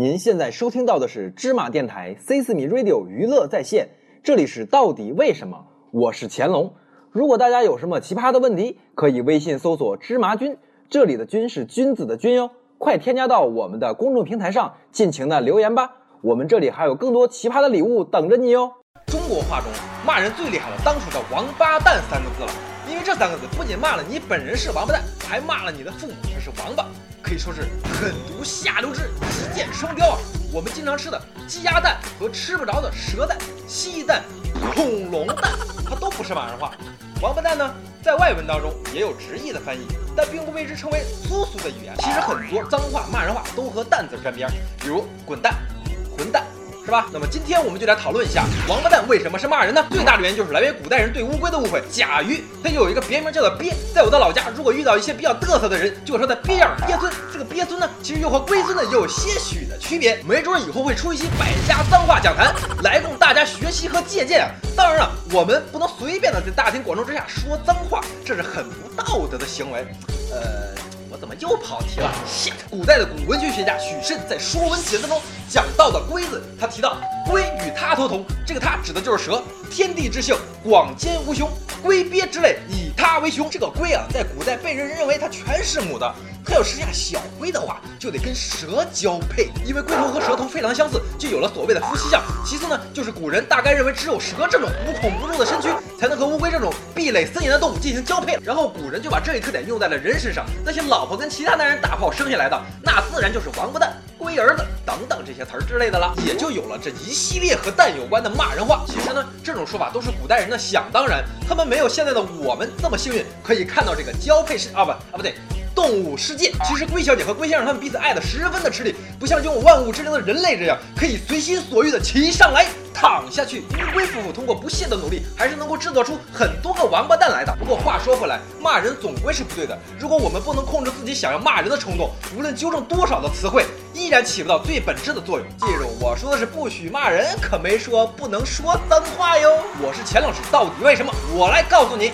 您现在收听到的是芝麻电台 C 四米 Radio 娱乐在线，这里是到底为什么？我是乾隆。如果大家有什么奇葩的问题，可以微信搜索“芝麻君”，这里的“君”是君子的“君”哟。快添加到我们的公众平台上，尽情的留言吧。我们这里还有更多奇葩的礼物等着你哟。中国话中骂人最厉害的，当属这“王八蛋”三个字了。因为这三个字不仅骂了你本人是王八蛋，还骂了你的父母他是王八，可以说是狠毒下流之极贱双雕啊！我们经常吃的鸡鸭蛋和吃不着的蛇蛋、蜥蜴蛋、恐龙蛋，它都不是骂人话。王八蛋呢，在外文当中也有直译的翻译，但并不为之称为粗俗的语言。其实很多脏话、骂人话都和蛋字沾边，比如滚蛋、混蛋。是吧？那么今天我们就来讨论一下王八蛋为什么是骂人呢？最大的原因就是来源于古代人对乌龟的误会。甲鱼它有一个别名叫做鳖，在我的老家，如果遇到一些比较嘚瑟的人，就说他鳖样鳖孙。这个鳖孙呢，其实又和龟孙呢有些许的区别。没准以后会出一期百家脏话讲坛，来供大家学习和借鉴。当然了，我们不能随便的在大庭广众之下说脏话，这是很不道德的行为。呃。怎么又跑题了古代的古文学学家许慎在《说文解字》中讲到的“龟”字，他提到“龟与他头同”，这个“他”指的就是蛇。天地之性，广兼无穷，龟鳖之类以它为雄。这个“龟”啊，在古代被人认为它全是母的。要生下小龟的话，就得跟蛇交配，因为龟头和蛇头非常相似，就有了所谓的夫妻相。其次呢，就是古人大概认为只有蛇这种无孔不入的身躯，才能和乌龟这种壁垒森严的动物进行交配。然后古人就把这一特点用在了人身上，那些老婆跟其他男人打炮生下来的，那自然就是王八蛋、龟儿子等等这些词儿之类的了，也就有了这一系列和蛋有关的骂人话。其实呢，这种说法都是古代人的想当然，他们没有现在的我们这么幸运，可以看到这个交配是啊不啊不对。动物世界，其实龟小姐和龟先生他们彼此爱的十分的吃力，不像拥有万物之灵的人类这样可以随心所欲的骑上来躺下去。乌龟夫妇通过不懈的努力，还是能够制作出很多个王八蛋来的。不过话说回来，骂人总归是不对的。如果我们不能控制自己想要骂人的冲动，无论纠正多少的词汇，依然起不到最本质的作用。记住，我说的是不许骂人，可没说不能说脏话哟。我是钱老师，到底为什么？我来告诉你。